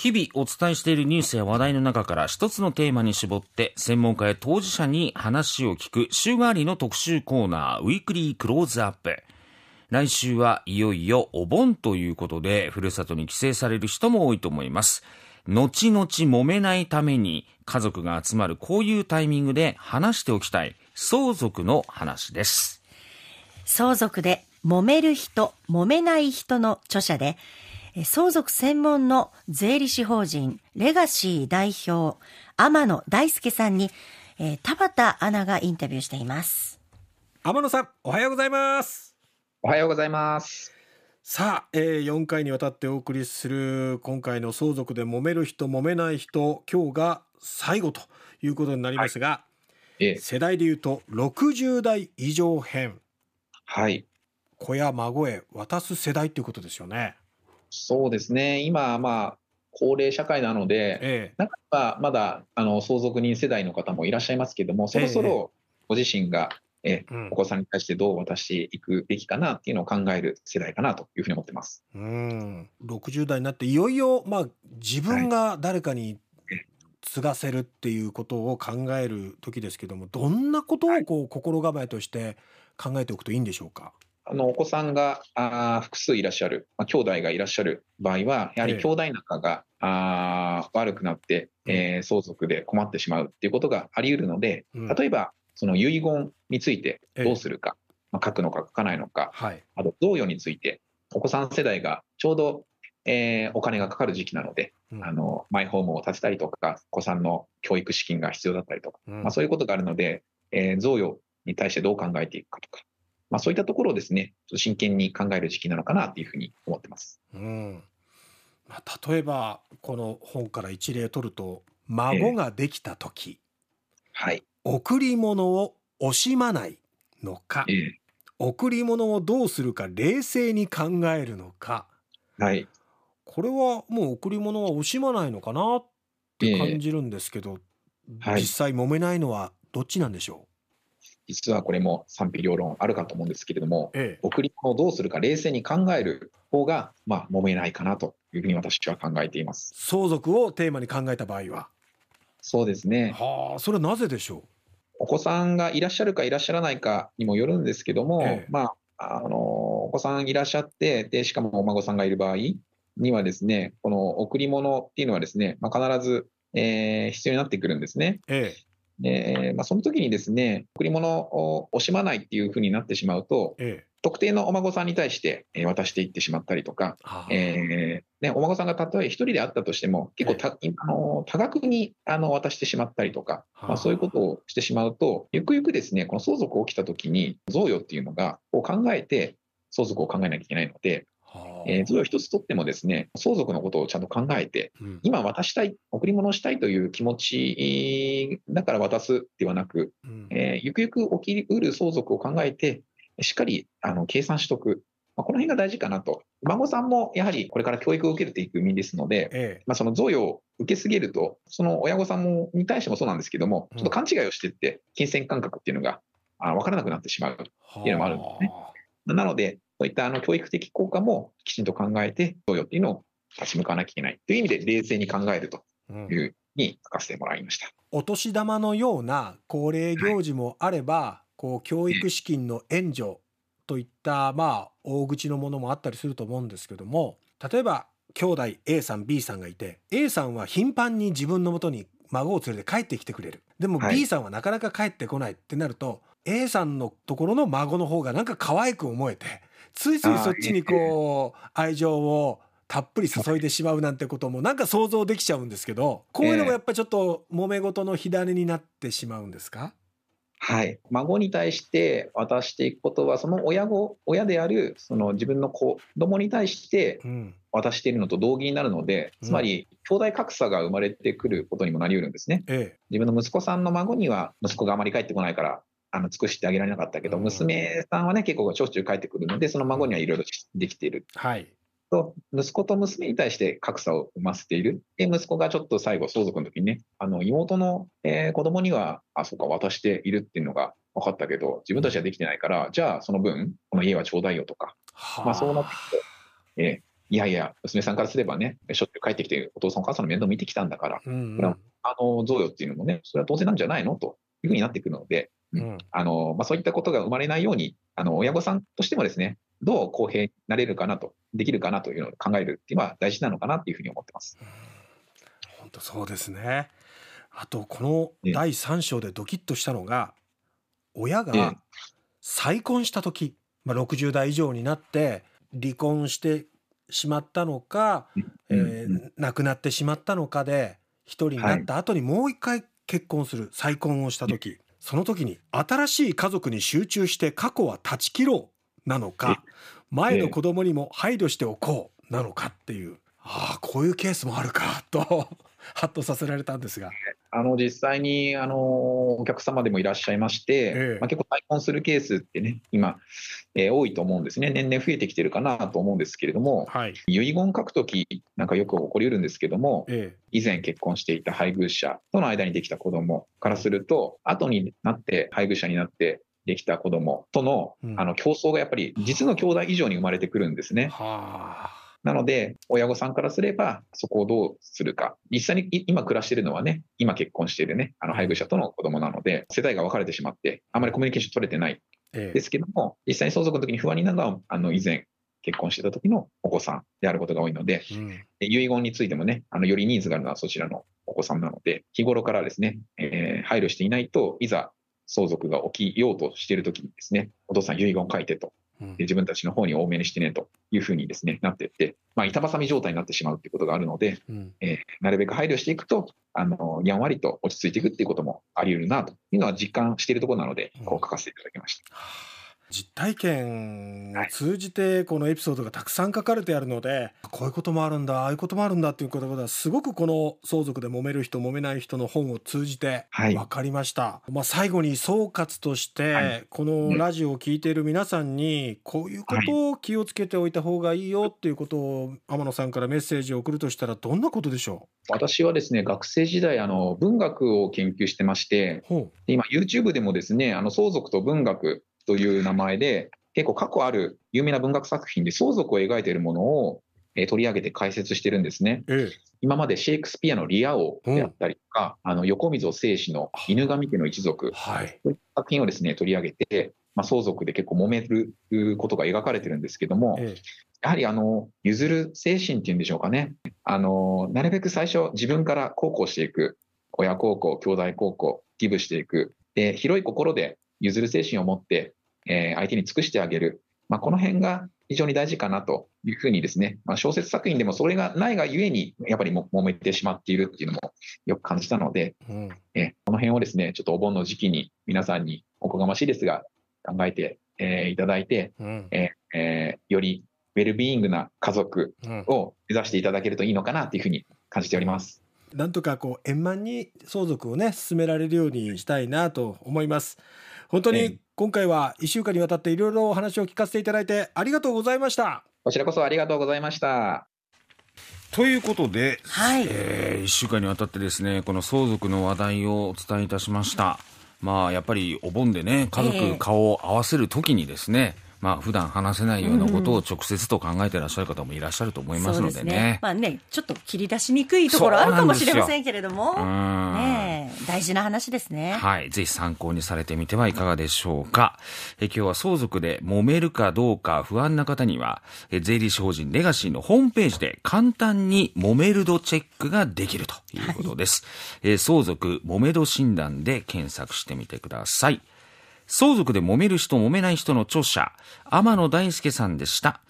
日々お伝えしているニュースや話題の中から一つのテーマに絞って専門家や当事者に話を聞く週替わりの特集コーナーウィークリークローズアップ。来週はいよいよお盆ということでふるさとに帰省される人も多いと思います。後々揉めないために家族が集まるこういうタイミングで話しておきたい相続の話です。相続で揉める人、揉めない人の著者で相続専門の税理士法人レガシー代表天野大輔さんに、えー、田畑アナがインタビューしています。天野さんおはようございます。おはようございます。さあ、えー、4回にわたってお送りする今回の相続で揉める人揉めない人今日が最後ということになりますが、はい、え世代でいうと60代以上編。はい。子や孫へ渡す世代っていうことですよねそうですね、今、まあ、高齢社会なので、ええ、中にはまだあの相続人世代の方もいらっしゃいますけれども、そろそろご自身が、ええ、お子さんに対してどう渡していくべきかなっていうのを考える世代かなというふうに思ってます。うん。60代になって、いよいよ、まあ、自分が誰かに継がせるっていうことを考える時ですけども、どんなことをこう心構えとして考えておくといいんでしょうか？あのお子さんがあ複数いらっしゃる、まあ、兄弟がいらっしゃる場合は、やはり兄弟仲が、ええ、あ悪くなって、えー、相続で困ってしまうっていうことがあり得るので、うん、例えば、その遺言についてどうするか、え、まあ、書くのか書かないのか、はい、あと贈与について、お子さん世代がちょうど、えー、お金がかかる時期なので、うん、あのマイホームを建てたりとか、お子さんの教育資金が必要だったりとか、うん、まあ、そういうことがあるので、えー、贈与に対してどう考えていくかとか、まあ、そういったところをですね、真剣に考える時期なのかなというふうに思ってます。うん。まあ、例えば、この本から一例取ると、孫ができた時、えー、はい、贈り物を惜しまないのか、えー、贈り物をどうするか冷静に考えるのか、はい、これはもう贈り物は惜しまないのかなって感じるんですけど、えーはい、実際揉めないのはどっちなんでしょう？実はこれも賛否両論あるかと思うんですけれども、ええ、贈り物をどうするか冷静に考える方が、まあ、揉めないかなというふうに私は考えています。相続をテーマに考えた場合は？そうですね。はあ、それはなぜでしょう？お子さんがいらっしゃるかいらっしゃらないかにもよるんですけども、え、まあ、あの、お子さんいらっしゃって、で、しかもお孫さんがいる場合にはですね、この贈り物っていうのはですね、まあ、必ず、えー、必要になってくるんですね。ええで、まあ、その時にですね、贈り物を惜しまないっていうふうになってしまうと、ええ、特定のお孫さんに対して渡していってしまったりとか、えー、ね、お孫さんがたとえ一人であったとしても、結構た、え、あの多額にあの渡してしまったりとか、まあ、そういうことをしてしまうと、ゆくゆくですね、この相続起きた時に、贈与っていうのが、を考えて、相続を考えなきゃいけないので、えー、それを一つとってもですね、相続のことをちゃんと考えて、うん、今渡したい、贈り物をしたいという気持ちだから渡すではなく、うん、えー、ゆくゆく起きうる相続を考えて、しっかりあの計算しとく。まあ、この辺が大事かなと。孫さんもやはりこれから教育を受けていく身ですので、ええ、まあ、その贈与を受けすぎると、その親御さんもに対してもそうなんですけども、ちょっと勘違いをしていって、金銭感覚っていうのが分からなくなってしまうっていうのもあるんですね。なので、そういったあの教育的効果もきちんと考えて、贈与っていうのを立ち向かわなきゃいけないという意味で、冷静に考えるというふうに書かせてもらいました。うん、お年玉のような恒例行事もあれば、はい、こう教育資金の援助といった、まあ、大口のものもあったりすると思うんですけども、例えば、兄弟 A さん B さんがいて A さんは頻繁に自分のもとに孫を連れて帰ってきてくれる。でも B さんはなかなか帰ってこないってなると、はい、A さんのところの孫の方がなんか可愛く思えてついついそっちにこう愛情をたっぷり注いでしまうなんてこともなんか想像できちゃうんですけどこういうのもやっぱりちょっと揉め事の火種になってしまうんですか？はい、孫に対して渡していくことは、その親子親であるその自分の子供に対して渡しているのと同義になるので、うん、つまり兄弟格差が生まれてくることにもなりうるんですね。ええ、自分の息子さんの孫には息子があまり帰ってこないからあの尽くしてあげられなかったけど、娘さんはね、結構、しょっちゅう帰ってくるので、その孫にはいろいろできている。はい。と、息子と娘に対して格差を生ませている。で、息子がちょっと最後、相続の時にね、あの、妹の、えー、子供には、あ、そうか、渡しているっていうのが分かったけど、自分たちはできてないから、じゃあ、その分、この家はちょうだいよとか、まあ、そうなってくると、えーいやいや、娘さんからすればね、しょっちゅう帰ってきて、お父さん、お母さんの面倒見てきたんだから、うんうん、これはあの贈与っていうのもね、それは当然なんじゃないの？というふうになっていくので、うん、あのまあ、そういったことが生まれないように、あの親御さんとしてもですね、どう公平になれるかなと、できるかなというのを考えるっていうのは大事なのかなというふうに思ってます。本当そうですね。あと、この第3章でドキッとしたのが、親が再婚した時、まあ、60代以上になって離婚してしまったのか、えー、亡くなってしまったのかで一人になった後にもう一回結婚する再婚をした時その時に新しい家族に集中して過去は断ち切ろうなのか前の子供にも配慮しておこうなのかっていうああこういうケースもあるかとハッとさせられたんですが。あの実際にあのお客様でもいらっしゃいまして、ええ、まあ、結構再婚するケースってね、今、えー、多いと思うんですね、年々増えてきてるかなと思うんですけれども、はい、遺言書くときなんかよく起こりうるんですけども、え、以前結婚していた配偶者との間にできた子供からすると、後になって配偶者になってできた子供との,、あの競争がやっぱり実の兄弟以上に生まれてくるんですね。はあなので、親御さんからすれば、そこをどうするか。実際に今暮らしているのはね、今結婚しているね、あの配偶者との子供なので、世代が分かれてしまって、あまりコミュニケーション取れてない。ですけども、実際に相続の時に不安になるのは、あの、以前、結婚してた時のお子さんであることが多いので、うん、遺言についてもね、あのよりニーズがあるのはそちらのお子さんなので、日頃からですね、えー、配慮していないといざ相続が起きようとしている時にですね、お父さん遺言を書いてと自分たちの方に多めにしてねというふうにですね、なっていって、まあ、板挟み状態になってしまうということがあるので、うん、えー、なるべく配慮していくと、あの、やんわりと落ち着いていくっていうこともあり得るなというのは実感しているところなので、こう書かせていただきました。うん実体験を通じてこのエピソードがたくさん書かれてあるので、こういうこともあるんだああいうこともあるんだっていうことがすごくこの相続で揉める人揉めない人の本を通じて分かりました、はい、まあ、最後に総括として、このラジオを聴いている皆さんにこういうことを気をつけておいた方がいいよっていうことを天野さんからメッセージを送るとしたらどんなことでしょう？私はですね学生時代あの文学を研究してまして今 YouTube でもですねあの相続と文学という名前で、結構過去ある有名な文学作品で相続を描いているものを、えー、取り上げて解説してるんですね。ええ、今までシェイクスピアのリア王であったりとか、うん、あの横溝正史の犬神家の一族、はい、そういう作品をですね取り上げて、まあ、相続で結構揉めることが描かれてるんですけども、え、やはりあの譲る精神っていうんでしょうかね、あのなるべく最初、自分から孝行していく、親孝行、兄弟孝行、ギブしていく、で広い心で譲る精神を持ってえー、相手に尽くしてあげる、まあ、この辺が非常に大事かなというふうにですね、まあ、小説作品でもそれがないがゆえに、やっぱりも揉めてしまっているっていうのもよく感じたので、うん、えこの辺をですね、ちょっとお盆の時期に皆さんにおこがましいですが、考えて、えー、いただいて、うん、えー、えー、よりウェルビーイングな家族を目指していただけるといいのかなというふうに感じております。なんとかこう円満に相続をね進められるようにしたいなと思います。本当に今回は1週間にわたっていろいろお話を聞かせていただいてありがとうございました。こちらこそありがとうございました。ということで、はい。えー、1週間にわたってですねこの相続の話題をお伝えいたしました。まあやっぱりお盆でね家族顔を合わせるときにですね、えーまあ普段話せないようなことを直接と考えていらっしゃる方もいらっしゃると思いますのでね。でね。まあね、ちょっと切り出しにくいところあるかもしれませんけれども、ね、大事な話ですね。はい。ぜひ参考にされてみてはいかがでしょうか。え今日は相続で揉めるかどうか不安な方には、え税理士法人レガシーのホームページで簡単に揉める度チェックができるということです。はい、え相続揉め度診断で検索してみてください。相続で揉める人揉めない人の著者、天野大輔さんでした。